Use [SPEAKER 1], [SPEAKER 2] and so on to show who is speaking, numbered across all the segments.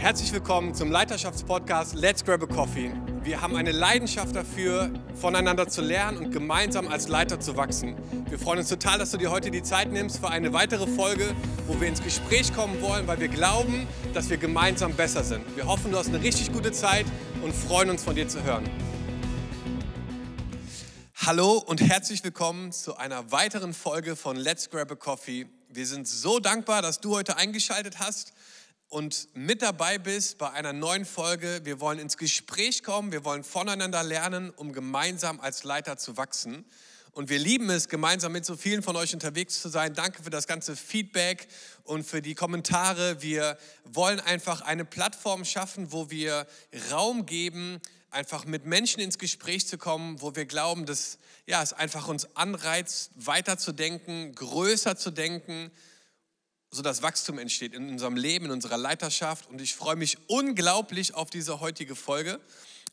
[SPEAKER 1] Herzlich willkommen zum Leiterschaftspodcast Let's Grab a Coffee. Wir haben eine Leidenschaft dafür, voneinander zu lernen und gemeinsam als Leiter zu wachsen. Wir freuen uns total, dass du dir heute die Zeit nimmst für eine weitere Folge, wo wir ins Gespräch kommen wollen, weil wir glauben, dass wir gemeinsam besser sind. Wir hoffen, du hast eine richtig gute Zeit und freuen uns von dir zu hören. Hallo und herzlich willkommen zu einer weiteren Folge von Let's Grab a Coffee. Wir sind so dankbar, dass du heute eingeschaltet hast und mit dabei bist bei einer neuen Folge. Wir wollen ins Gespräch kommen, wir wollen voneinander lernen, um gemeinsam als Leiter zu wachsen. Und wir lieben es, gemeinsam mit so vielen von euch unterwegs zu sein. Danke für das ganze Feedback und für die Kommentare. Wir wollen einfach eine Plattform schaffen, wo wir Raum geben, einfach mit Menschen ins Gespräch zu kommen, wo wir glauben, dass ja, es einfach uns anreizt, weiterzudenken, größer zu denken, so dass Wachstum entsteht in unserem Leben, in unserer Leiterschaft. Und ich freue mich unglaublich auf diese heutige Folge.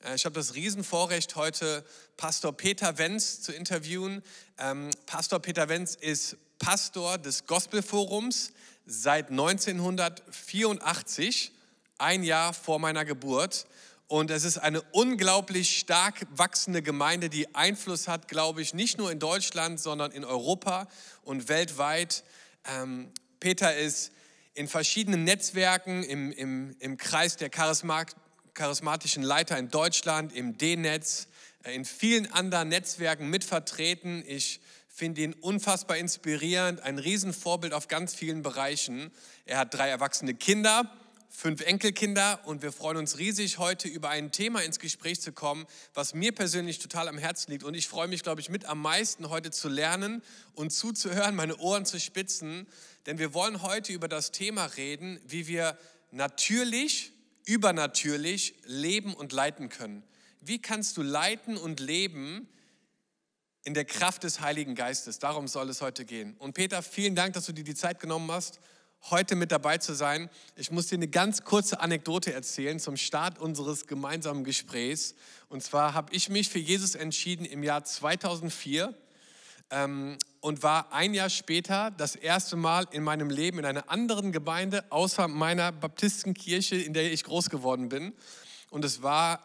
[SPEAKER 1] Äh, ich habe das Riesenvorrecht, heute Pastor Peter Wenz zu interviewen. Ähm, Pastor Peter Wenz ist Pastor des Gospelforums seit 1984, ein Jahr vor meiner Geburt. Und es ist eine unglaublich stark wachsende Gemeinde, die Einfluss hat, glaube ich, nicht nur in Deutschland, sondern in Europa und weltweit. Peter ist in verschiedenen Netzwerken im, im, im Kreis der Charismat charismatischen Leiter in Deutschland, im D-Netz, äh, in vielen anderen Netzwerken mitvertreten. Ich finde ihn unfassbar inspirierend, ein Riesenvorbild auf ganz vielen Bereichen. Er hat drei erwachsene Kinder fünf Enkelkinder und wir freuen uns riesig, heute über ein Thema ins Gespräch zu kommen, was mir persönlich total am Herzen liegt. Und ich freue mich, glaube ich, mit am meisten heute zu lernen und zuzuhören, meine Ohren zu spitzen, denn wir wollen heute über das Thema reden, wie wir natürlich, übernatürlich leben und leiten können. Wie kannst du leiten und leben in der Kraft des Heiligen Geistes? Darum soll es heute gehen. Und Peter, vielen Dank, dass du dir die Zeit genommen hast heute mit dabei zu sein. Ich muss dir eine ganz kurze Anekdote erzählen zum Start unseres gemeinsamen Gesprächs. Und zwar habe ich mich für Jesus entschieden im Jahr 2004 ähm, und war ein Jahr später das erste Mal in meinem Leben in einer anderen Gemeinde außer meiner Baptistenkirche, in der ich groß geworden bin. Und es war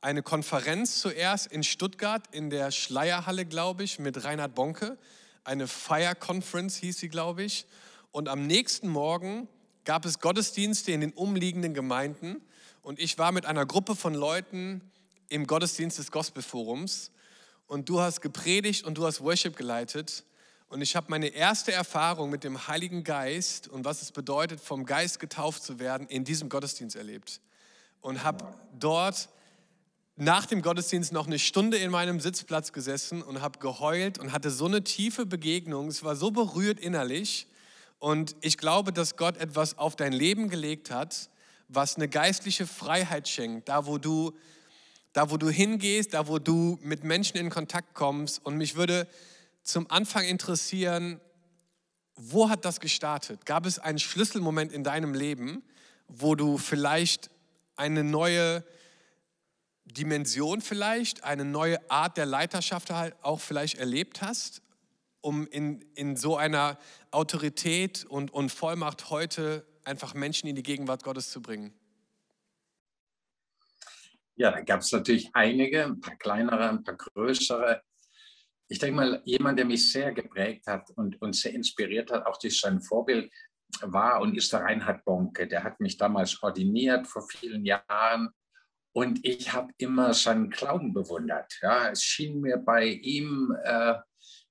[SPEAKER 1] eine Konferenz zuerst in Stuttgart in der Schleierhalle, glaube ich, mit Reinhard Bonke. Eine Fire Conference hieß sie, glaube ich. Und am nächsten Morgen gab es Gottesdienste in den umliegenden Gemeinden. Und ich war mit einer Gruppe von Leuten im Gottesdienst des Gospelforums. Und du hast gepredigt und du hast Worship geleitet. Und ich habe meine erste Erfahrung mit dem Heiligen Geist und was es bedeutet, vom Geist getauft zu werden, in diesem Gottesdienst erlebt. Und habe dort nach dem Gottesdienst noch eine Stunde in meinem Sitzplatz gesessen und habe geheult und hatte so eine tiefe Begegnung. Es war so berührt innerlich. Und ich glaube, dass Gott etwas auf dein Leben gelegt hat, was eine geistliche Freiheit schenkt, da wo du, da wo du hingehst, da wo du mit Menschen in Kontakt kommst. Und mich würde zum Anfang interessieren, wo hat das gestartet? Gab es einen Schlüsselmoment in deinem Leben, wo du vielleicht eine neue Dimension vielleicht, eine neue Art der Leiterschaft halt auch vielleicht erlebt hast? um in, in so einer Autorität und, und Vollmacht heute einfach Menschen in die Gegenwart Gottes zu bringen?
[SPEAKER 2] Ja, da gab es natürlich einige, ein paar kleinere, ein paar größere. Ich denke mal, jemand, der mich sehr geprägt hat und, und sehr inspiriert hat, auch durch sein Vorbild, war und ist der Reinhard Bonke. Der hat mich damals ordiniert vor vielen Jahren und ich habe immer seinen Glauben bewundert. Ja, es schien mir bei ihm äh,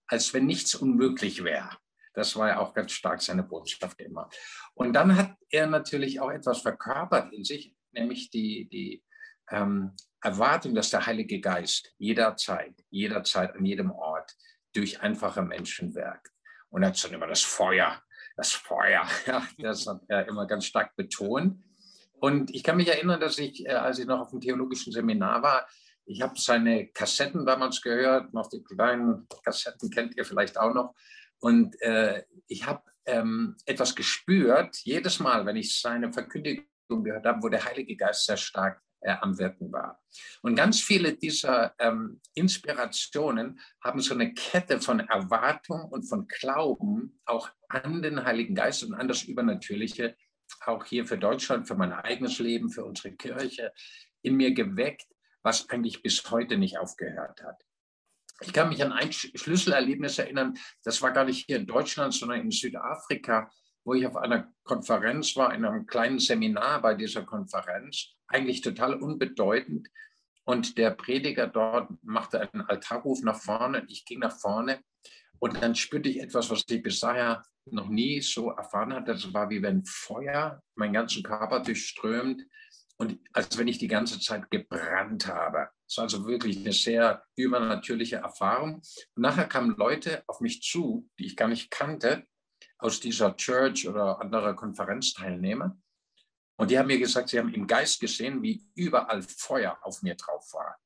[SPEAKER 2] als wenn nichts unmöglich wäre. Das war ja auch ganz stark seine Botschaft immer. Und dann hat er natürlich auch etwas verkörpert in sich, nämlich die, die ähm, Erwartung, dass der Heilige Geist jederzeit, jederzeit an jedem Ort durch einfache Menschen wirkt. Und er hat schon immer das Feuer, das Feuer, ja, das hat er immer ganz stark betont. Und ich kann mich erinnern, dass ich, äh, als ich noch auf dem theologischen Seminar war, ich habe seine Kassetten damals gehört, noch die kleinen Kassetten kennt ihr vielleicht auch noch. Und äh, ich habe ähm, etwas gespürt, jedes Mal, wenn ich seine Verkündigung gehört habe, wo der Heilige Geist sehr stark äh, am Wirken war. Und ganz viele dieser ähm, Inspirationen haben so eine Kette von Erwartung und von Glauben auch an den Heiligen Geist und an das Übernatürliche auch hier für Deutschland, für mein eigenes Leben, für unsere Kirche, in mir geweckt, was eigentlich bis heute nicht aufgehört hat. Ich kann mich an ein Schlüsselerlebnis erinnern, das war gar nicht hier in Deutschland, sondern in Südafrika, wo ich auf einer Konferenz war, in einem kleinen Seminar bei dieser Konferenz, eigentlich total unbedeutend. Und der Prediger dort machte einen Altarruf nach vorne. Ich ging nach vorne und dann spürte ich etwas, was ich bis dahin noch nie so erfahren hatte. Das war wie wenn Feuer meinen ganzen Körper durchströmt und als wenn ich die ganze Zeit gebrannt habe. Das war also wirklich eine sehr übernatürliche Erfahrung. Und nachher kamen Leute auf mich zu, die ich gar nicht kannte, aus dieser Church oder anderer Konferenzteilnehmer. Und die haben mir gesagt, sie haben im Geist gesehen, wie überall Feuer auf mir drauf war.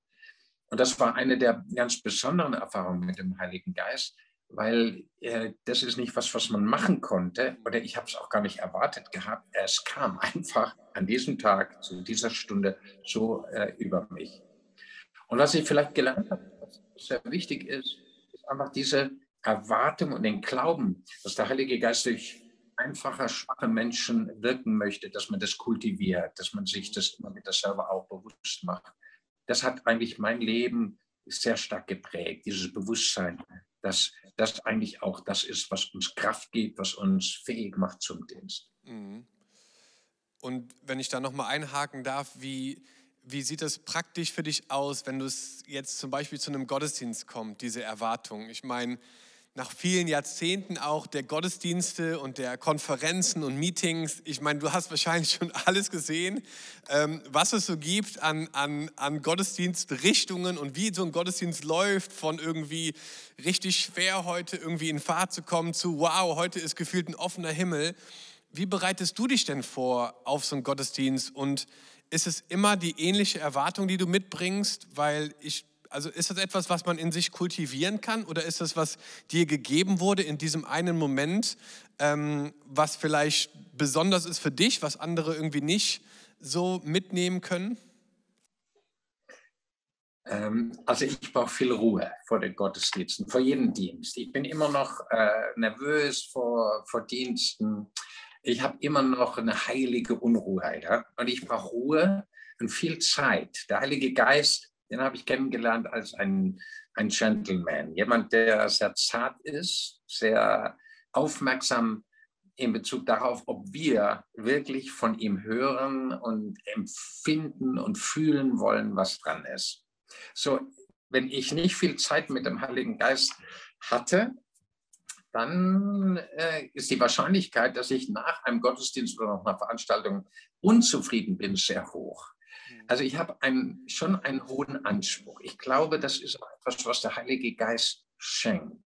[SPEAKER 2] Und das war eine der ganz besonderen Erfahrungen mit dem Heiligen Geist, weil äh, das ist nicht was, was man machen konnte oder ich habe es auch gar nicht erwartet gehabt. Es kam einfach an diesem Tag, zu dieser Stunde so äh, über mich. Und was ich vielleicht gelernt habe, was sehr wichtig ist, ist einfach diese Erwartung und den Glauben, dass der Heilige Geist durch einfache, schwache Menschen wirken möchte, dass man das kultiviert, dass man sich das immer wieder selber auch bewusst macht. Das hat eigentlich mein Leben sehr stark geprägt, dieses Bewusstsein, dass das eigentlich auch das ist, was uns Kraft gibt, was uns fähig macht zum Dienst. Mhm.
[SPEAKER 1] Und wenn ich da nochmal einhaken darf, wie, wie sieht das praktisch für dich aus, wenn du es jetzt zum Beispiel zu einem Gottesdienst kommt, diese Erwartung? Ich meine, nach vielen Jahrzehnten auch der Gottesdienste und der Konferenzen und Meetings. Ich meine, du hast wahrscheinlich schon alles gesehen, ähm, was es so gibt an, an, an Gottesdienstrichtungen und wie so ein Gottesdienst läuft, von irgendwie richtig schwer heute irgendwie in Fahrt zu kommen zu, wow, heute ist gefühlt ein offener Himmel. Wie bereitest du dich denn vor auf so einen Gottesdienst und ist es immer die ähnliche Erwartung, die du mitbringst? Weil ich also ist das etwas, was man in sich kultivieren kann oder ist das, was dir gegeben wurde in diesem einen Moment, ähm, was vielleicht besonders ist für dich, was andere irgendwie nicht so mitnehmen können?
[SPEAKER 2] Ähm, also ich brauche viel Ruhe vor den Gottesdiensten, vor jedem Dienst. Ich bin immer noch äh, nervös vor, vor Diensten. Ich habe immer noch eine heilige Unruhe. Ja? Und ich brauche Ruhe und viel Zeit. Der Heilige Geist den habe ich kennengelernt als ein, ein Gentleman, jemand, der sehr zart ist, sehr aufmerksam in Bezug darauf, ob wir wirklich von ihm hören und empfinden und fühlen wollen, was dran ist. So, wenn ich nicht viel Zeit mit dem Heiligen Geist hatte, dann äh, ist die Wahrscheinlichkeit, dass ich nach einem Gottesdienst oder nach einer Veranstaltung unzufrieden bin, sehr hoch. Also ich habe schon einen hohen Anspruch. Ich glaube, das ist etwas, was der Heilige Geist schenkt.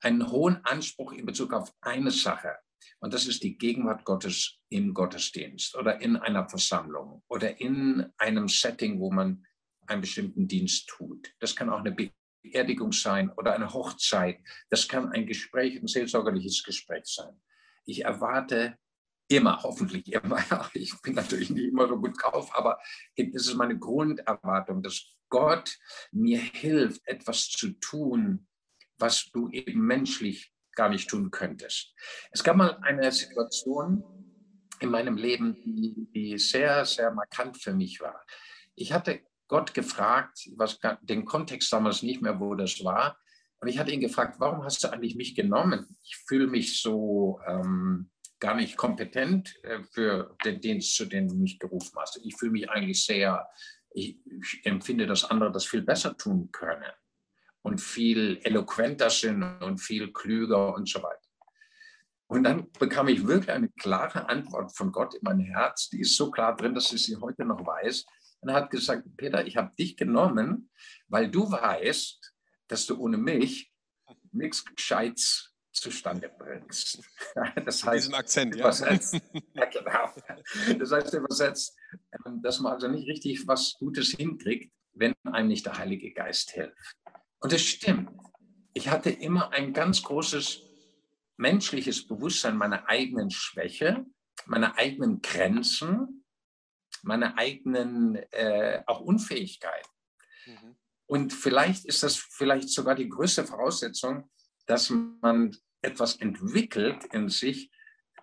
[SPEAKER 2] Einen hohen Anspruch in Bezug auf eine Sache. Und das ist die Gegenwart Gottes im Gottesdienst oder in einer Versammlung oder in einem Setting, wo man einen bestimmten Dienst tut. Das kann auch eine Beerdigung sein oder eine Hochzeit. Das kann ein Gespräch, ein seelsorgerliches Gespräch sein. Ich erwarte Immer, hoffentlich immer. Ich bin natürlich nicht immer so gut drauf, aber es ist meine Grunderwartung, dass Gott mir hilft, etwas zu tun, was du eben menschlich gar nicht tun könntest. Es gab mal eine Situation in meinem Leben, die, die sehr, sehr markant für mich war. Ich hatte Gott gefragt, was den Kontext damals nicht mehr, wo das war. Und ich hatte ihn gefragt, warum hast du eigentlich mich genommen? Ich fühle mich so ähm, gar nicht kompetent äh, für den Dienst, zu dem du mich gerufen hast. Ich fühle mich eigentlich sehr, ich, ich empfinde, dass andere das viel besser tun können und viel eloquenter sind und viel klüger und so weiter. Und dann bekam ich wirklich eine klare Antwort von Gott in mein Herz, die ist so klar drin, dass ich sie heute noch weiß. Und hat gesagt, Peter, ich habe dich genommen, weil du weißt, dass du ohne mich nichts Gescheites zustande bringst.
[SPEAKER 1] Das heißt, Akzent,
[SPEAKER 2] übersetzt, ja. ja. genau. Das heißt übersetzt, ähm, dass man also nicht richtig was Gutes hinkriegt, wenn einem nicht der Heilige Geist hilft. Und das stimmt. Ich hatte immer ein ganz großes menschliches Bewusstsein meiner eigenen Schwäche, meiner eigenen Grenzen, meiner eigenen äh, auch Unfähigkeit. Mhm. Und vielleicht ist das vielleicht sogar die größte Voraussetzung, dass man etwas entwickelt in sich,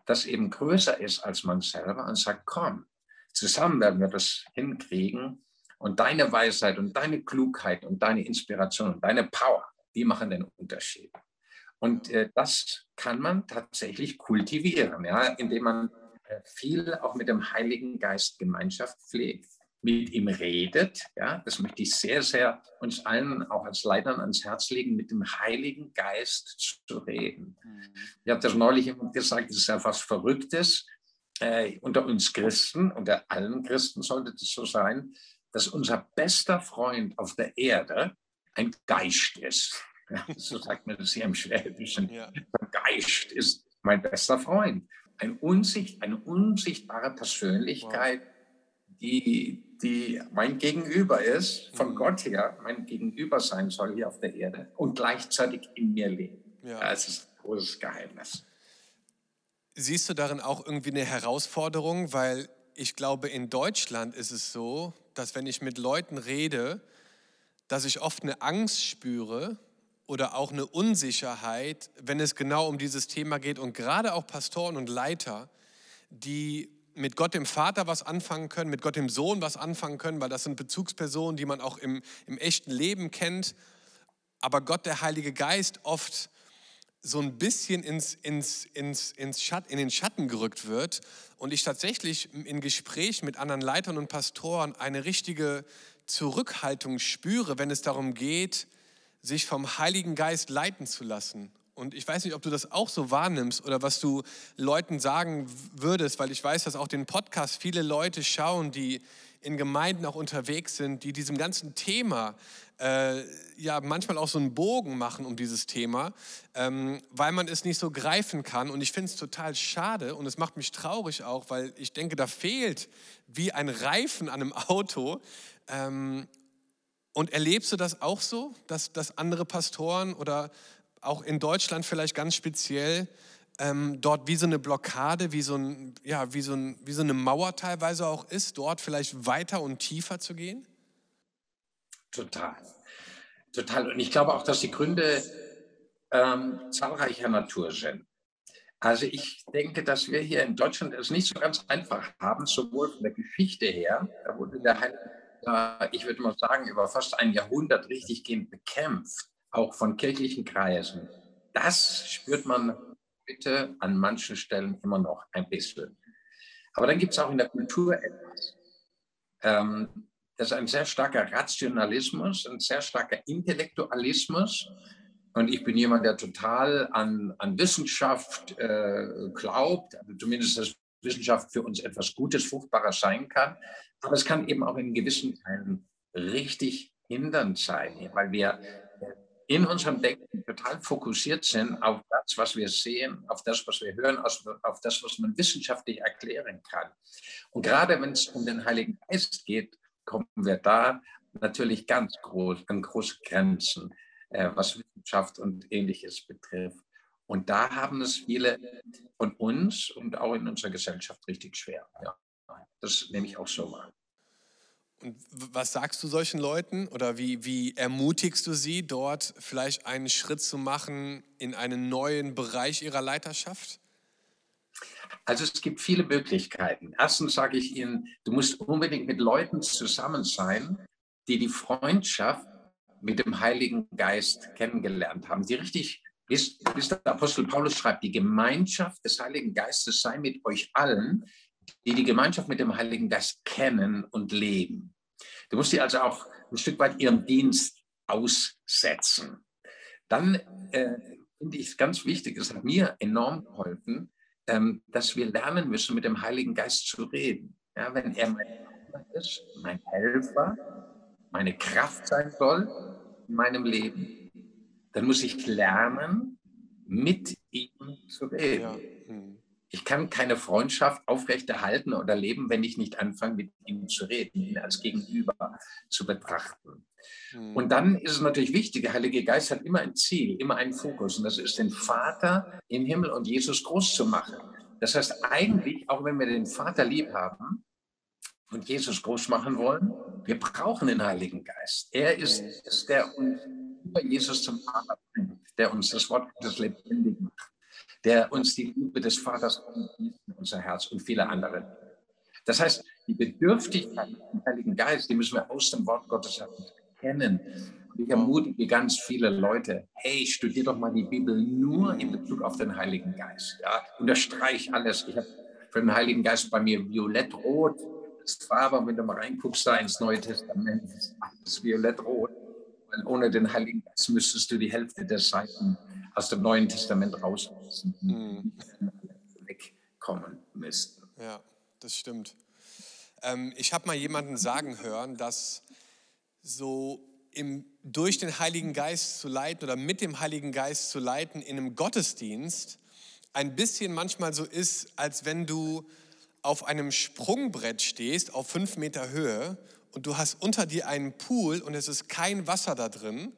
[SPEAKER 2] das eben größer ist als man selber und sagt, komm, zusammen werden wir das hinkriegen und deine Weisheit und deine Klugheit und deine Inspiration und deine Power, die machen den Unterschied. Und äh, das kann man tatsächlich kultivieren, ja, indem man viel auch mit dem Heiligen Geist Gemeinschaft pflegt, mit ihm redet. Ja, das möchte ich sehr, sehr uns allen auch als Leitern ans Herz legen, mit dem Heiligen Geist zu reden. Mhm. Ich habe das neulich gesagt, es ist ja was Verrücktes. Äh, unter uns Christen, unter allen Christen sollte das so sein, dass unser bester Freund auf der Erde ein Geist ist. Ja, so sagt man das hier im Schwäbischen. Ja. Der Geist ist mein bester Freund. Ein Unsicht, eine unsichtbare Persönlichkeit, wow. die, die mein Gegenüber ist, von mhm. Gott her mein Gegenüber sein soll hier auf der Erde und gleichzeitig in mir leben. Ja. Das ist ein großes Geheimnis.
[SPEAKER 1] Siehst du darin auch irgendwie eine Herausforderung? Weil ich glaube, in Deutschland ist es so, dass wenn ich mit Leuten rede, dass ich oft eine Angst spüre oder auch eine Unsicherheit, wenn es genau um dieses Thema geht. Und gerade auch Pastoren und Leiter, die mit Gott dem Vater was anfangen können, mit Gott dem Sohn was anfangen können, weil das sind Bezugspersonen, die man auch im, im echten Leben kennt. Aber Gott, der Heilige Geist, oft so ein bisschen ins, ins, ins, ins Schatt, in den Schatten gerückt wird und ich tatsächlich in Gesprächen mit anderen Leitern und Pastoren eine richtige Zurückhaltung spüre, wenn es darum geht, sich vom Heiligen Geist leiten zu lassen. Und ich weiß nicht, ob du das auch so wahrnimmst oder was du Leuten sagen würdest, weil ich weiß, dass auch den Podcast viele Leute schauen, die in Gemeinden auch unterwegs sind, die diesem ganzen Thema äh, ja manchmal auch so einen Bogen machen um dieses Thema, ähm, weil man es nicht so greifen kann. Und ich finde es total schade und es macht mich traurig auch, weil ich denke, da fehlt wie ein Reifen an einem Auto. Ähm, und erlebst du das auch so, dass, dass andere Pastoren oder auch in Deutschland vielleicht ganz speziell ähm, dort wie so eine Blockade, wie so, ein, ja, wie, so ein, wie so eine Mauer teilweise auch ist, dort vielleicht weiter und tiefer zu gehen?
[SPEAKER 2] Total. Total. Und ich glaube auch, dass die Gründe ähm, zahlreicher Natur sind. Also ich denke, dass wir hier in Deutschland es nicht so ganz einfach haben, sowohl von der Geschichte her, da wurde der Heil, äh, ich würde mal sagen, über fast ein Jahrhundert richtig gehend bekämpft, auch von kirchlichen Kreisen. Das spürt man heute an manchen Stellen immer noch ein bisschen. Aber dann gibt es auch in der Kultur etwas. Ähm, das ist ein sehr starker Rationalismus, ein sehr starker Intellektualismus. Und ich bin jemand, der total an, an Wissenschaft äh, glaubt, also zumindest, dass Wissenschaft für uns etwas Gutes, Fruchtbares sein kann. Aber es kann eben auch in gewissen Teilen richtig hindernd sein, weil wir in unserem Denken total fokussiert sind auf das, was wir sehen, auf das, was wir hören, auf das, was man wissenschaftlich erklären kann. Und gerade wenn es um den Heiligen Geist geht, kommen wir da natürlich ganz groß an große Grenzen, äh, was Wissenschaft und ähnliches betrifft. Und da haben es viele von uns und auch in unserer Gesellschaft richtig schwer. Ja, das nehme ich auch so wahr.
[SPEAKER 1] Und was sagst du solchen Leuten oder wie, wie ermutigst du sie, dort vielleicht einen Schritt zu machen in einen neuen Bereich ihrer Leiterschaft?
[SPEAKER 2] Also es gibt viele Möglichkeiten. Erstens sage ich Ihnen, du musst unbedingt mit Leuten zusammen sein, die die Freundschaft mit dem Heiligen Geist kennengelernt haben, die richtig, bis, bis der Apostel Paulus schreibt, die Gemeinschaft des Heiligen Geistes sei mit euch allen, die die Gemeinschaft mit dem Heiligen Geist kennen und leben. Du musst sie also auch ein Stück weit ihrem Dienst aussetzen. Dann äh, finde ich es ganz wichtig, es hat mir enorm geholfen, ähm, dass wir lernen müssen, mit dem Heiligen Geist zu reden. Ja, wenn er mein Partner ist, mein Helfer, meine Kraft sein soll in meinem Leben, dann muss ich lernen, mit ihm zu reden. Ja. Hm. Ich kann keine Freundschaft aufrechterhalten oder leben, wenn ich nicht anfange, mit ihm zu reden, ihn als Gegenüber zu betrachten. Mhm. Und dann ist es natürlich wichtig, der Heilige Geist hat immer ein Ziel, immer einen Fokus. Und das ist, den Vater im Himmel und Jesus groß zu machen. Das heißt, eigentlich, auch wenn wir den Vater lieb haben und Jesus groß machen wollen, wir brauchen den Heiligen Geist. Er ist, ist der uns über Jesus zum Vater bringt, der uns das Wort des lebendig macht der uns die Liebe des Vaters in unser Herz und viele andere. Das heißt, die Bedürftigkeit im Heiligen Geist, die müssen wir aus dem Wort Gottes erkennen. Und ich ermutige ganz viele Leute, hey, studier doch mal die Bibel nur in Bezug auf den Heiligen Geist. Ja? Unterstreich alles. Ich habe für den Heiligen Geist bei mir violett-rot das Farbe, wenn du mal reinguckst da ins Neue Testament, ist alles violett-rot. Weil ohne den Heiligen Geist müsstest du die Hälfte der Seiten aus dem Neuen Testament rauslassen, mhm. wegkommen müssten.
[SPEAKER 1] Ja, das stimmt. Ähm, ich habe mal jemanden sagen hören, dass so im, durch den Heiligen Geist zu leiten oder mit dem Heiligen Geist zu leiten in einem Gottesdienst ein bisschen manchmal so ist, als wenn du auf einem Sprungbrett stehst auf fünf Meter Höhe und du hast unter dir einen Pool und es ist kein Wasser da drin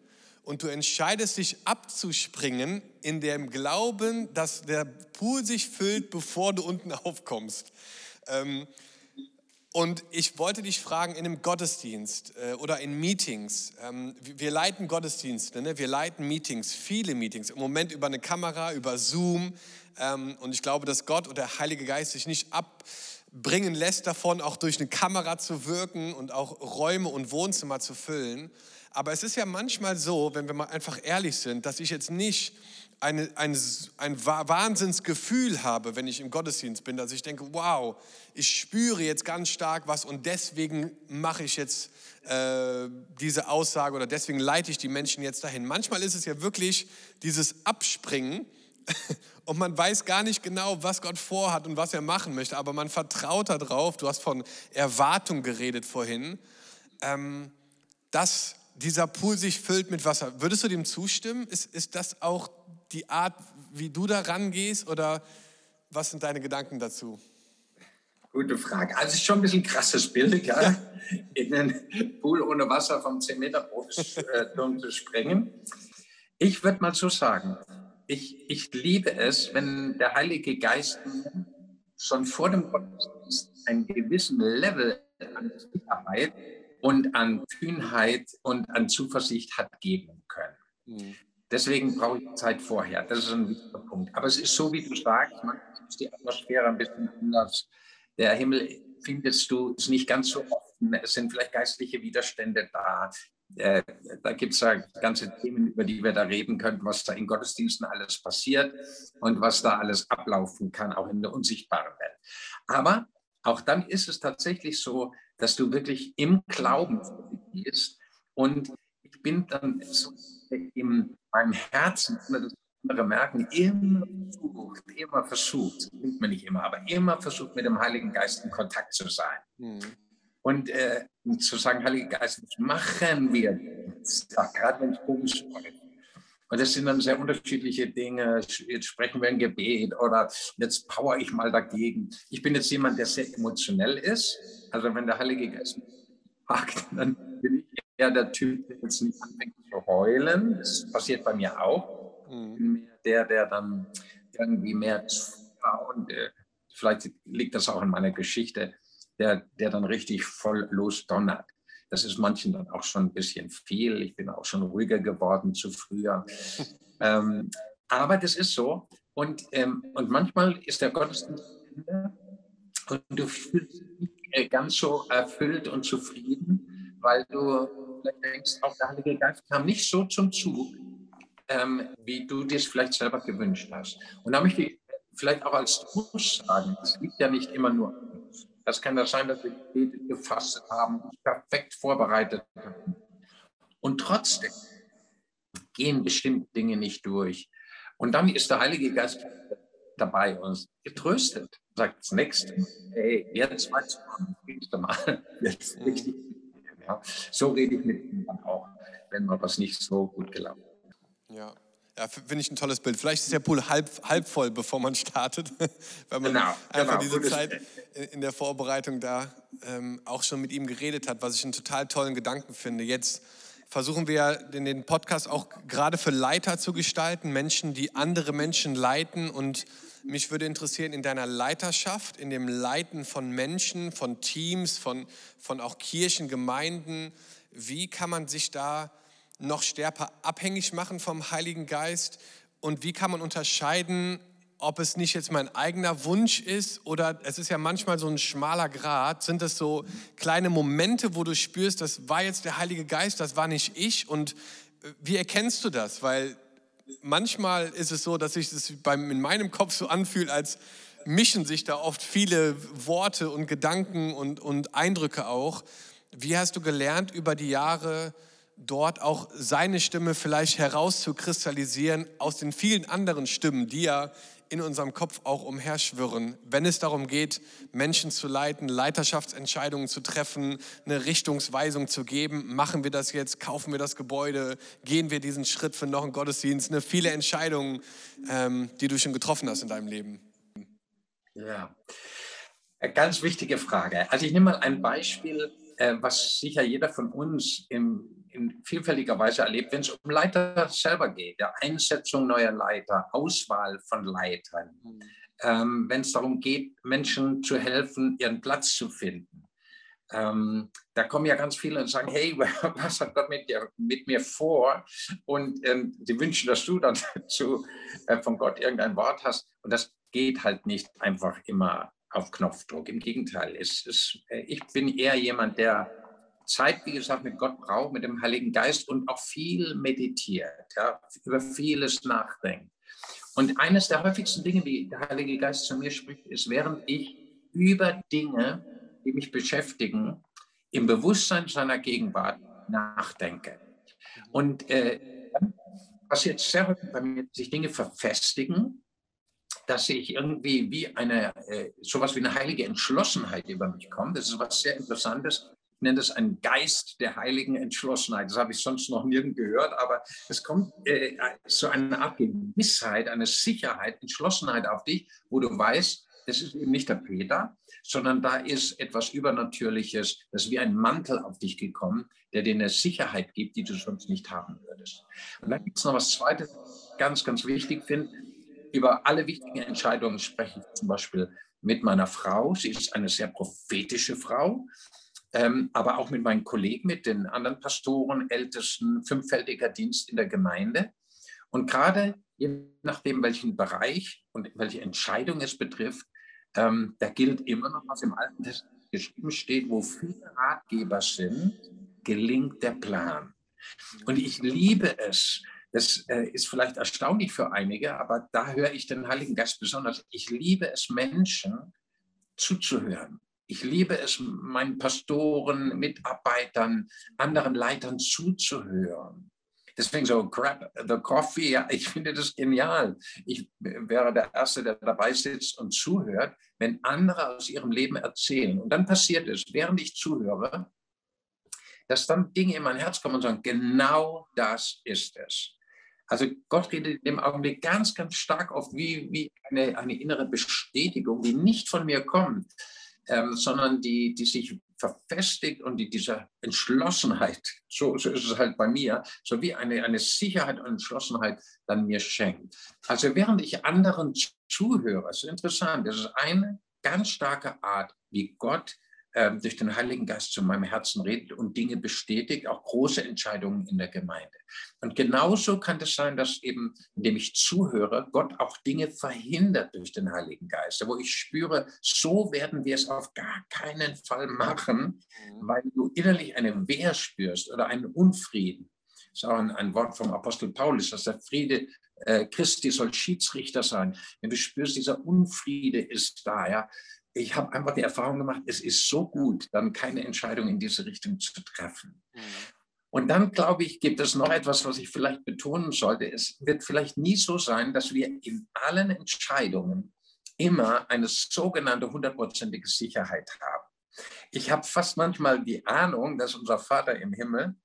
[SPEAKER 1] und du entscheidest dich abzuspringen in dem Glauben, dass der Pool sich füllt, bevor du unten aufkommst. Ähm, und ich wollte dich fragen, in einem Gottesdienst äh, oder in Meetings, ähm, wir leiten Gottesdienste, ne? wir leiten Meetings, viele Meetings, im Moment über eine Kamera, über Zoom. Ähm, und ich glaube, dass Gott und der Heilige Geist sich nicht abbringen lässt davon, auch durch eine Kamera zu wirken und auch Räume und Wohnzimmer zu füllen. Aber es ist ja manchmal so, wenn wir mal einfach ehrlich sind, dass ich jetzt nicht eine, ein, ein Wahnsinnsgefühl habe, wenn ich im Gottesdienst bin, dass ich denke, wow, ich spüre jetzt ganz stark was und deswegen mache ich jetzt äh, diese Aussage oder deswegen leite ich die Menschen jetzt dahin. Manchmal ist es ja wirklich dieses Abspringen und man weiß gar nicht genau, was Gott vorhat und was er machen möchte, aber man vertraut darauf, du hast von Erwartung geredet vorhin, ähm, dass dieser Pool sich füllt mit Wasser. Würdest du dem zustimmen? Ist, ist das auch die Art, wie du da rangehst oder was sind deine Gedanken dazu?
[SPEAKER 2] Gute Frage. Also es ist schon ein bisschen krasses Bild, ja, ja. in den Pool ohne Wasser vom 10 Meter Turm zu springen. Ich würde mal so sagen, ich, ich liebe es, wenn der Heilige Geist schon vor dem Gottesdienst einen gewissen Level an Sicherheit und an Kühnheit und an Zuversicht hat geben können. Mhm. Deswegen brauche ich Zeit vorher. Das ist ein wichtiger Punkt. Aber es ist so, wie du sagst, man ist die Atmosphäre ein bisschen anders. Der Himmel findest du ist nicht ganz so offen. Es sind vielleicht geistliche Widerstände da. Äh, da gibt es ja ganze Themen, über die wir da reden können, was da in Gottesdiensten alles passiert und was da alles ablaufen kann, auch in der unsichtbaren Welt. Aber auch dann ist es tatsächlich so, dass du wirklich im Glauben gehst und ich bin dann so im meinem Herzen, dass andere merken, immer versucht, immer versucht, klingt mir nicht immer, aber immer versucht, mit dem Heiligen Geist in Kontakt zu sein. Mhm. Und äh, zu sagen, Heiliger Geist, was machen wir jetzt? Ja, gerade wenn es komisch wird. Und das sind dann sehr unterschiedliche Dinge. Jetzt sprechen wir ein Gebet oder jetzt power ich mal dagegen. Ich bin jetzt jemand, der sehr emotionell ist. Also wenn der Heilige Geist packt, dann bin ich eher der Typ, der jetzt nicht anfängt zu heulen. Das passiert bei mir auch. Mhm. Ich bin mehr der, der dann irgendwie mehr und äh, vielleicht liegt das auch in meiner Geschichte, der, der dann richtig voll losdonnert. Das ist manchen dann auch schon ein bisschen viel. Ich bin auch schon ruhiger geworden zu früher. ähm, aber das ist so. Und, ähm, und manchmal ist der Gottesdienst und du fühlst dich äh, ganz so erfüllt und zufrieden, weil du vielleicht denkst, auch der Heilige Geist kam nicht so zum Zug, ähm, wie du dir es vielleicht selber gewünscht hast. Und da möchte ich vielleicht auch als Trost sagen, es liegt ja nicht immer nur. Das kann das sein, dass wir gebetet, gefasst haben, perfekt vorbereitet haben. Und trotzdem gehen bestimmte Dinge nicht durch. Und dann ist der Heilige Geist dabei und getröstet. Sagt das nächste Mal, hey, jetzt weißt du, das nächste Mal, jetzt richtig ja, so rede ich mit ihm dann auch, wenn mal was nicht so gut gelaufen ist.
[SPEAKER 1] Ja. Ja, finde ich ein tolles Bild. Vielleicht ist der Pool halb, halb voll, bevor man startet, weil man genau, einfach genau, diese Zeit in der Vorbereitung da ähm, auch schon mit ihm geredet hat, was ich einen total tollen Gedanken finde. Jetzt versuchen wir den Podcast auch gerade für Leiter zu gestalten, Menschen, die andere Menschen leiten und mich würde interessieren, in deiner Leiterschaft, in dem Leiten von Menschen, von Teams, von, von auch Kirchen, Gemeinden, wie kann man sich da noch stärker abhängig machen vom Heiligen Geist und wie kann man unterscheiden ob es nicht jetzt mein eigener Wunsch ist oder es ist ja manchmal so ein schmaler Grat. Sind das so kleine Momente, wo du spürst, das war jetzt der Heilige Geist, das war nicht ich? Und äh, wie erkennst du das? Weil manchmal ist es so, dass das beim, in meinem Kopf so anfühlt, als mischen sich da oft viele Worte und Gedanken und, und Eindrücke auch. Wie hast du gelernt, über die Jahre dort auch seine Stimme vielleicht herauszukristallisieren aus den vielen anderen Stimmen, die ja in unserem Kopf auch umherschwirren, wenn es darum geht, Menschen zu leiten, Leiterschaftsentscheidungen zu treffen, eine Richtungsweisung zu geben. Machen wir das jetzt? Kaufen wir das Gebäude? Gehen wir diesen Schritt für noch einen Gottesdienst? Eine viele Entscheidungen, ähm, die du schon getroffen hast in deinem Leben.
[SPEAKER 2] Ja, ganz wichtige Frage. Also ich nehme mal ein Beispiel, äh, was sicher jeder von uns im in vielfältiger Weise erlebt, wenn es um Leiter selber geht, ja, Einsetzung neuer Leiter, Auswahl von Leitern, ähm, wenn es darum geht, Menschen zu helfen, ihren Platz zu finden. Ähm, da kommen ja ganz viele und sagen, hey, was hat Gott mit, dir, mit mir vor? Und ähm, sie wünschen, dass du dann zu, äh, von Gott irgendein Wort hast. Und das geht halt nicht einfach immer auf Knopfdruck. Im Gegenteil, es ist, äh, ich bin eher jemand, der Zeit, wie gesagt, mit Gott braucht, mit dem Heiligen Geist und auch viel meditiert, ja, über vieles nachdenkt. Und eines der häufigsten Dinge, die der Heilige Geist zu mir spricht, ist, während ich über Dinge, die mich beschäftigen, im Bewusstsein seiner Gegenwart nachdenke. Und äh, passiert sehr häufig bei mir, dass sich Dinge verfestigen, dass ich irgendwie wie eine, äh, sowas wie eine heilige Entschlossenheit über mich kommt. Das ist was sehr Interessantes ich nenne das einen Geist der heiligen Entschlossenheit. Das habe ich sonst noch nirgends gehört, aber es kommt äh, so eine Art Gewissheit, eine Sicherheit, Entschlossenheit auf dich, wo du weißt, das ist eben nicht der Peter, sondern da ist etwas Übernatürliches, das ist wie ein Mantel auf dich gekommen, der dir eine Sicherheit gibt, die du sonst nicht haben würdest. Und dann gibt es noch was Zweites, ganz, ganz wichtig finde. Über alle wichtigen Entscheidungen spreche ich zum Beispiel mit meiner Frau. Sie ist eine sehr prophetische Frau ähm, aber auch mit meinen Kollegen, mit den anderen Pastoren, Ältesten, fünffältiger Dienst in der Gemeinde. Und gerade je nachdem, welchen Bereich und welche Entscheidung es betrifft, ähm, da gilt immer noch, was im Alten Testament geschrieben steht, wo viele Ratgeber sind, gelingt der Plan. Und ich liebe es, das äh, ist vielleicht erstaunlich für einige, aber da höre ich den Heiligen Geist besonders. Ich liebe es, Menschen zuzuhören. Ich liebe es, meinen Pastoren, Mitarbeitern, anderen Leitern zuzuhören. Deswegen so Grab the Coffee, ja, ich finde das genial. Ich wäre der Erste, der dabei sitzt und zuhört, wenn andere aus ihrem Leben erzählen. Und dann passiert es, während ich zuhöre, dass dann Dinge in mein Herz kommen und sagen, genau das ist es. Also Gott redet in dem Augenblick ganz, ganz stark oft wie, wie eine, eine innere Bestätigung, die nicht von mir kommt, ähm, sondern die, die sich verfestigt und die dieser Entschlossenheit, so, so ist es halt bei mir, so wie eine, eine Sicherheit und Entschlossenheit dann mir schenkt. Also während ich anderen zuhöre, ist interessant, das ist eine ganz starke Art, wie Gott durch den Heiligen Geist zu meinem Herzen redet und Dinge bestätigt, auch große Entscheidungen in der Gemeinde. Und genauso kann es sein, dass eben, indem ich zuhöre, Gott auch Dinge verhindert durch den Heiligen Geist, wo ich spüre, so werden wir es auf gar keinen Fall machen, mhm. weil du innerlich eine Wehr spürst oder einen Unfrieden. Das ist auch ein, ein Wort vom Apostel Paulus, dass der Friede äh, Christi soll Schiedsrichter sein. Wenn du spürst, dieser Unfriede ist da, ja, ich habe einfach die Erfahrung gemacht, es ist so gut, dann keine Entscheidung in diese Richtung zu treffen. Mhm. Und dann, glaube ich, gibt es noch etwas, was ich vielleicht betonen sollte. Es wird vielleicht nie so sein, dass wir in allen Entscheidungen immer eine sogenannte hundertprozentige Sicherheit haben. Ich habe fast manchmal die Ahnung, dass unser Vater im Himmel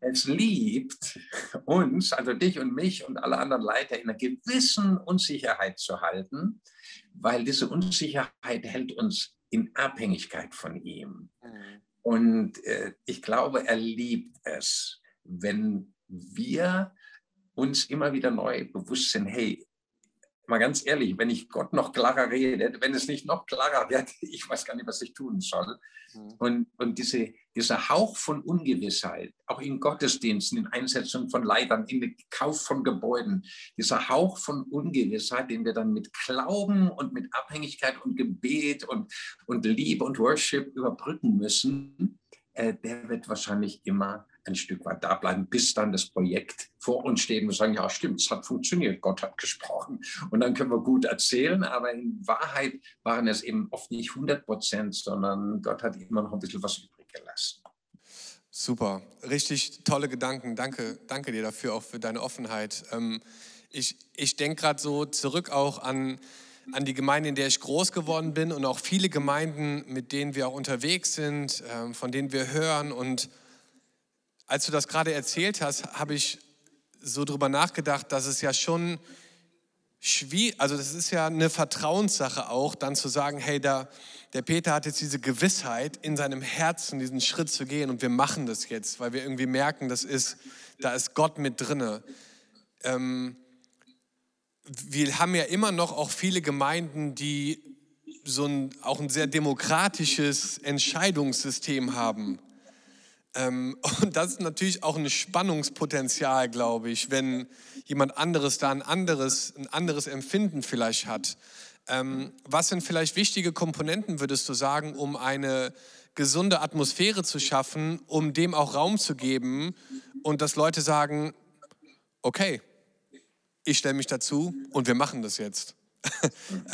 [SPEAKER 2] es liebt, uns, also dich und mich und alle anderen Leiter in einer gewissen Unsicherheit zu halten, weil diese Unsicherheit hält uns in Abhängigkeit von ihm. Mhm. Und äh, ich glaube, er liebt es, wenn wir uns immer wieder neu bewusst sind, hey, mal ganz ehrlich, wenn ich Gott noch klarer rede, wenn es nicht noch klarer wird, ich weiß gar nicht, was ich tun soll. Mhm. Und, und diese, dieser Hauch von Ungewissheit, auch in Gottesdiensten, in Einsetzung von Leitern, in Kauf von Gebäuden, dieser Hauch von Ungewissheit, den wir dann mit Glauben und mit Abhängigkeit und Gebet und, und Liebe und Worship überbrücken müssen, äh, der wird wahrscheinlich immer ein Stück weit da bleiben, bis dann das Projekt vor uns steht und sagen, ja stimmt, es hat funktioniert, Gott hat gesprochen. Und dann können wir gut erzählen, aber in Wahrheit waren es eben oft nicht 100 Prozent, sondern Gott hat immer noch ein bisschen was übrig gelassen.
[SPEAKER 1] Super, richtig tolle Gedanken. Danke, danke dir dafür, auch für deine Offenheit. Ähm, ich ich denke gerade so zurück auch an, an die Gemeinde, in der ich groß geworden bin und auch viele Gemeinden, mit denen wir auch unterwegs sind, ähm, von denen wir hören und als du das gerade erzählt hast, habe ich so drüber nachgedacht, dass es ja schon schwierig, also das ist ja eine Vertrauenssache auch, dann zu sagen, hey, da, der Peter hat jetzt diese Gewissheit in seinem Herzen, diesen Schritt zu gehen und wir machen das jetzt, weil wir irgendwie merken, das ist, da ist Gott mit drinne. Ähm, wir haben ja immer noch auch viele Gemeinden, die so ein, auch ein sehr demokratisches Entscheidungssystem haben. Ähm, und das ist natürlich auch ein Spannungspotenzial, glaube ich, wenn jemand anderes da ein anderes, ein anderes Empfinden vielleicht hat. Ähm, was sind vielleicht wichtige Komponenten, würdest du sagen, um eine gesunde Atmosphäre zu schaffen, um dem auch Raum zu geben und dass Leute sagen, okay, ich stelle mich dazu und wir machen das jetzt.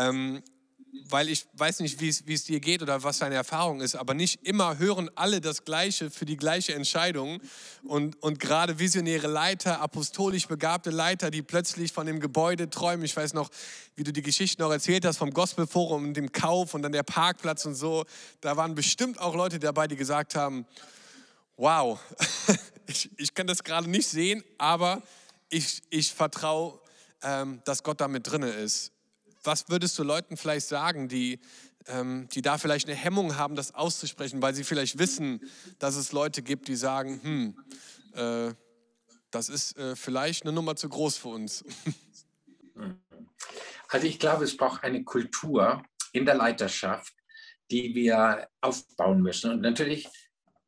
[SPEAKER 1] weil ich weiß nicht, wie es dir geht oder was deine Erfahrung ist, aber nicht immer hören alle das Gleiche für die gleiche Entscheidung. Und, und gerade visionäre Leiter, apostolisch begabte Leiter, die plötzlich von dem Gebäude träumen. Ich weiß noch, wie du die Geschichte noch erzählt hast vom Gospelforum und dem Kauf und dann der Parkplatz und so. Da waren bestimmt auch Leute dabei, die gesagt haben, wow, ich, ich kann das gerade nicht sehen, aber ich, ich vertraue, ähm, dass Gott damit drin ist was würdest du Leuten vielleicht sagen, die, ähm, die da vielleicht eine Hemmung haben, das auszusprechen, weil sie vielleicht wissen, dass es Leute gibt, die sagen, hm, äh, das ist äh, vielleicht eine Nummer zu groß für uns.
[SPEAKER 2] Also ich glaube, es braucht eine Kultur in der Leiterschaft, die wir aufbauen müssen. Und natürlich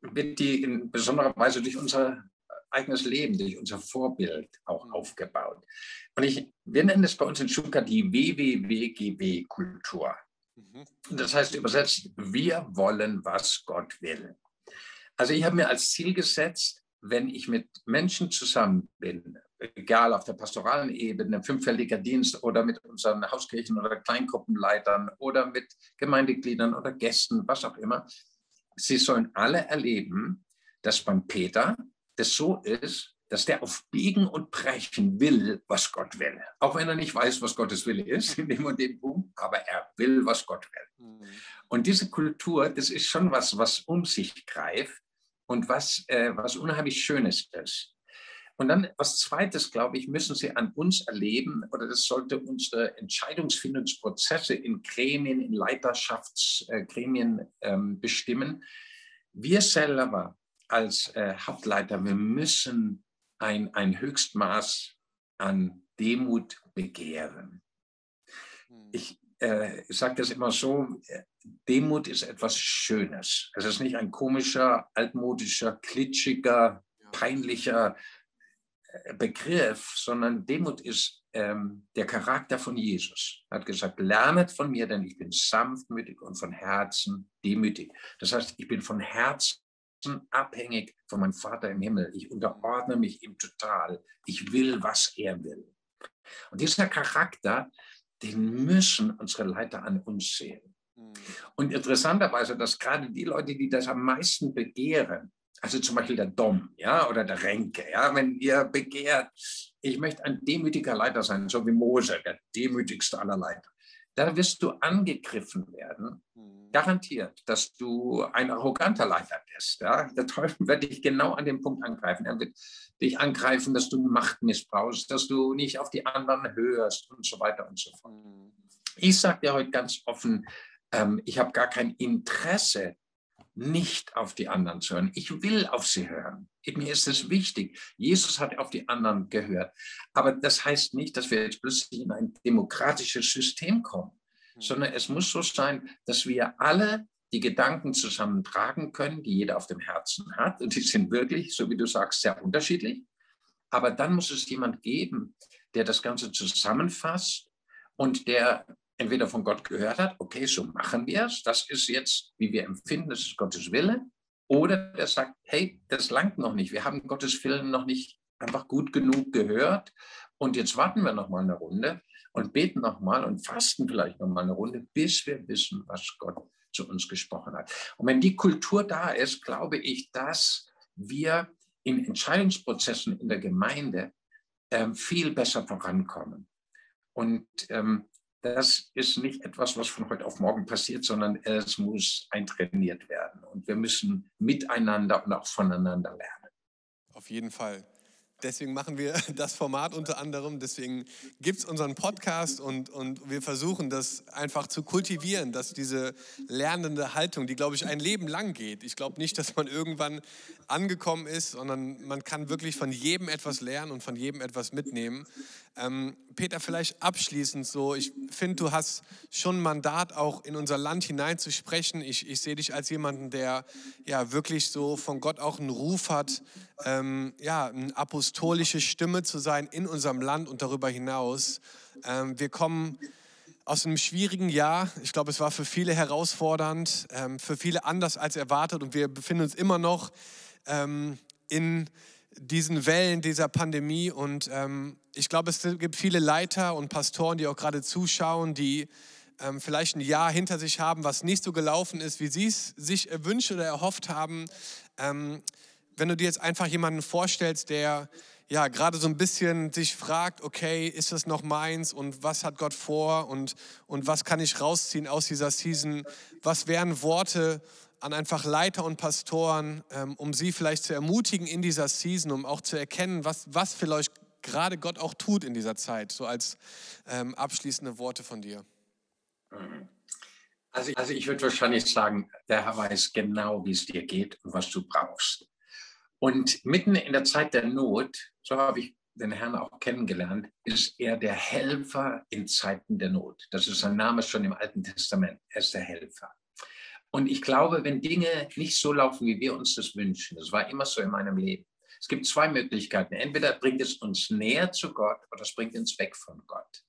[SPEAKER 2] wird die in besonderer Weise durch unser eigenes Leben, durch unser Vorbild auch mhm. aufgebaut. Und ich, wir nennen es bei uns in Schuka die WWWGB-Kultur. Mhm. Das heißt übersetzt, wir wollen, was Gott will. Also ich habe mir als Ziel gesetzt, wenn ich mit Menschen zusammen bin, egal auf der pastoralen Ebene, fünffälliger Dienst oder mit unseren Hauskirchen oder Kleingruppenleitern oder mit Gemeindegliedern oder Gästen, was auch immer, sie sollen alle erleben, dass beim Peter das so ist, dass der auf Biegen und Brechen will, was Gott will. Auch wenn er nicht weiß, was Gottes Wille ist, in dem und dem Punkt, aber er will, was Gott will. Mhm. Und diese Kultur, das ist schon was, was um sich greift und was, äh, was unheimlich Schönes ist. Und dann was Zweites, glaube ich, müssen Sie an uns erleben, oder das sollte unsere Entscheidungsfindungsprozesse in Gremien, in Leiterschaftsgremien ähm, bestimmen. Wir selber als äh, Hauptleiter, wir müssen ein, ein Höchstmaß an Demut begehren. Hm. Ich äh, sage das immer so, Demut ist etwas Schönes. Es ist nicht ein komischer, altmodischer, klitschiger, peinlicher äh, Begriff, sondern Demut ist ähm, der Charakter von Jesus. Er hat gesagt, lernet von mir, denn ich bin sanftmütig und von Herzen demütig. Das heißt, ich bin von Herzen abhängig von meinem Vater im Himmel. Ich unterordne mich ihm total. Ich will, was er will. Und dieser Charakter, den müssen unsere Leiter an uns sehen. Mhm. Und interessanterweise, dass gerade die Leute, die das am meisten begehren, also zum Beispiel der Dom ja, oder der Renke, ja, wenn ihr begehrt, ich möchte ein demütiger Leiter sein, so wie Mose, der demütigste aller Leiter, da wirst du angegriffen werden garantiert, dass du ein arroganter Leiter bist. Ja? Der Teufel wird dich genau an dem Punkt angreifen. Er wird dich angreifen, dass du Macht missbrauchst, dass du nicht auf die anderen hörst und so weiter und so fort. Mhm. Ich sage dir heute ganz offen, ähm, ich habe gar kein Interesse nicht auf die anderen zu hören. Ich will auf sie hören. Mir ist es wichtig. Jesus hat auf die anderen gehört. Aber das heißt nicht, dass wir jetzt plötzlich in ein demokratisches System kommen, hm. sondern es muss so sein, dass wir alle die Gedanken zusammentragen können, die jeder auf dem Herzen hat. Und die sind wirklich, so wie du sagst, sehr unterschiedlich. Aber dann muss es jemand geben, der das Ganze zusammenfasst und der entweder von Gott gehört hat, okay, so machen wir es, das ist jetzt, wie wir empfinden, das ist Gottes Wille, oder der sagt, hey, das langt noch nicht, wir haben Gottes Willen noch nicht einfach gut genug gehört und jetzt warten wir noch mal eine Runde und beten noch mal und fasten vielleicht noch mal eine Runde, bis wir wissen, was Gott zu uns gesprochen hat. Und wenn die Kultur da ist, glaube ich, dass wir in Entscheidungsprozessen in der Gemeinde ähm, viel besser vorankommen. Und ähm, das ist nicht etwas, was von heute auf morgen passiert, sondern es muss eintrainiert werden. Und wir müssen miteinander und auch voneinander lernen.
[SPEAKER 1] Auf jeden Fall. Deswegen machen wir das Format unter anderem, deswegen gibt es unseren Podcast und, und wir versuchen das einfach zu kultivieren, dass diese lernende Haltung, die, glaube ich, ein Leben lang geht. Ich glaube nicht, dass man irgendwann angekommen ist, sondern man kann wirklich von jedem etwas lernen und von jedem etwas mitnehmen. Ähm, Peter, vielleicht abschließend so, ich finde, du hast schon ein Mandat, auch in unser Land hineinzusprechen. Ich, ich sehe dich als jemanden, der ja wirklich so von Gott auch einen Ruf hat, ähm, ja, eine apostolische Stimme zu sein in unserem Land und darüber hinaus. Ähm, wir kommen aus einem schwierigen Jahr. Ich glaube, es war für viele herausfordernd, ähm, für viele anders als erwartet und wir befinden uns immer noch ähm, in diesen Wellen dieser Pandemie. Und ähm, ich glaube, es gibt viele Leiter und Pastoren, die auch gerade zuschauen, die ähm, vielleicht ein Jahr hinter sich haben, was nicht so gelaufen ist, wie sie es sich erwünscht oder erhofft haben. Wenn du dir jetzt einfach jemanden vorstellst, der ja gerade so ein bisschen sich fragt, okay, ist das noch meins und was hat Gott vor und, und was kann ich rausziehen aus dieser Season? Was wären Worte, an einfach Leiter und Pastoren, ähm, um sie vielleicht zu ermutigen in dieser Season, um auch zu erkennen, was, was vielleicht gerade Gott auch tut in dieser Zeit, so als ähm, abschließende Worte von dir?
[SPEAKER 2] Also, also ich würde wahrscheinlich sagen, der Herr weiß genau, wie es dir geht und was du brauchst. Und mitten in der Zeit der Not, so habe ich den Herrn auch kennengelernt, ist er der Helfer in Zeiten der Not. Das ist sein Name schon im Alten Testament. Er ist der Helfer. Und ich glaube, wenn Dinge nicht so laufen, wie wir uns das wünschen, das war immer so in meinem Leben. Es gibt zwei Möglichkeiten. Entweder bringt es uns näher zu Gott oder es bringt uns weg von Gott.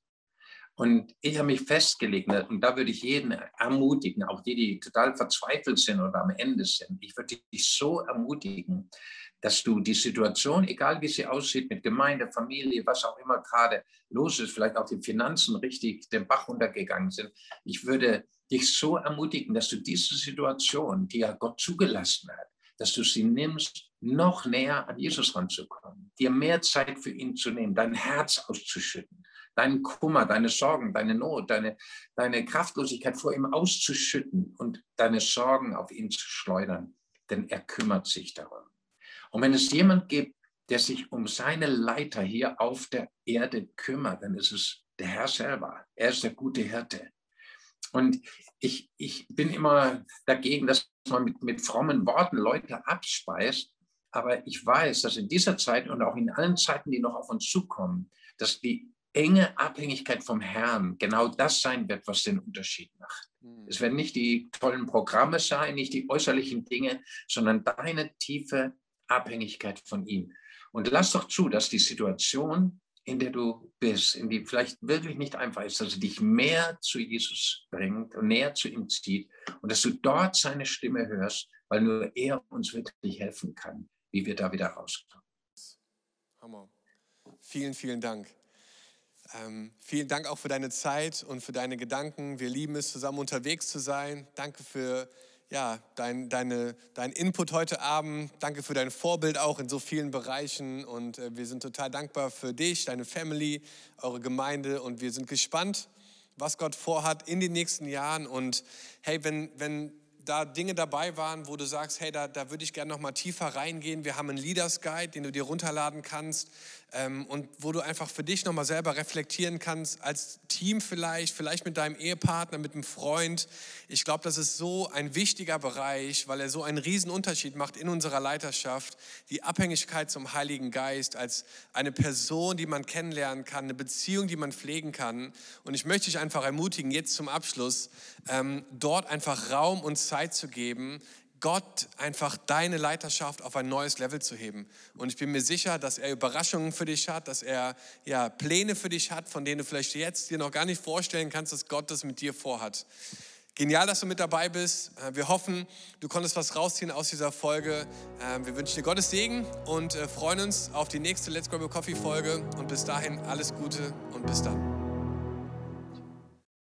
[SPEAKER 2] Und ich habe mich festgelegt, ne, und da würde ich jeden ermutigen, auch die, die total verzweifelt sind oder am Ende sind, ich würde dich so ermutigen, dass du die Situation, egal wie sie aussieht, mit Gemeinde, Familie, was auch immer gerade los ist, vielleicht auch die Finanzen richtig den Bach runtergegangen sind, ich würde dich so ermutigen, dass du diese Situation, die ja Gott zugelassen hat, dass du sie nimmst, noch näher an Jesus ranzukommen, dir mehr Zeit für ihn zu nehmen, dein Herz auszuschütten, deinen Kummer, deine Sorgen, deine Not, deine, deine Kraftlosigkeit vor ihm auszuschütten und deine Sorgen auf ihn zu schleudern, denn er kümmert sich darum. Und wenn es jemand gibt, der sich um seine Leiter hier auf der Erde kümmert, dann ist es der Herr selber. Er ist der gute Hirte. Und ich, ich bin immer dagegen, dass man mit, mit frommen Worten Leute abspeist. Aber ich weiß, dass in dieser Zeit und auch in allen Zeiten, die noch auf uns zukommen, dass die enge Abhängigkeit vom Herrn genau das sein wird, was den Unterschied macht. Hm. Es werden nicht die tollen Programme sein, nicht die äußerlichen Dinge, sondern deine tiefe Abhängigkeit von ihm. Und lass doch zu, dass die Situation in der du bist, in die vielleicht wirklich nicht einfach ist, dass er dich mehr zu Jesus bringt und näher zu ihm zieht und dass du dort seine Stimme hörst, weil nur er uns wirklich helfen kann, wie wir da wieder rauskommen.
[SPEAKER 1] Hammer. Vielen, vielen Dank. Ähm, vielen Dank auch für deine Zeit und für deine Gedanken. Wir lieben es, zusammen unterwegs zu sein. Danke für ja, dein, deine, dein Input heute Abend. Danke für dein Vorbild auch in so vielen Bereichen. Und äh, wir sind total dankbar für dich, deine Family, eure Gemeinde. Und wir sind gespannt, was Gott vorhat in den nächsten Jahren. Und hey, wenn, wenn da Dinge dabei waren, wo du sagst, hey, da, da würde ich gerne noch mal tiefer reingehen. Wir haben einen Leaders Guide, den du dir runterladen kannst ähm, und wo du einfach für dich noch mal selber reflektieren kannst, als Team vielleicht, vielleicht mit deinem Ehepartner, mit einem Freund. Ich glaube, das ist so ein wichtiger Bereich, weil er so einen riesen Unterschied macht in unserer Leiterschaft. Die Abhängigkeit zum Heiligen Geist als eine Person, die man kennenlernen kann, eine Beziehung, die man pflegen kann. Und ich möchte dich einfach ermutigen, jetzt zum Abschluss, ähm, dort einfach Raum und Zeit zu geben, Gott einfach deine Leiterschaft auf ein neues Level zu heben. Und ich bin mir sicher, dass er Überraschungen für dich hat, dass er ja, Pläne für dich hat, von denen du vielleicht jetzt dir noch gar nicht vorstellen kannst, dass Gott das mit dir vorhat. Genial, dass du mit dabei bist. Äh, wir hoffen, du konntest was rausziehen aus dieser Folge. Ähm, wir wünschen dir Gottes Segen und äh, freuen uns auf die nächste Let's Grab a Coffee Folge. Und bis dahin alles Gute und bis dann.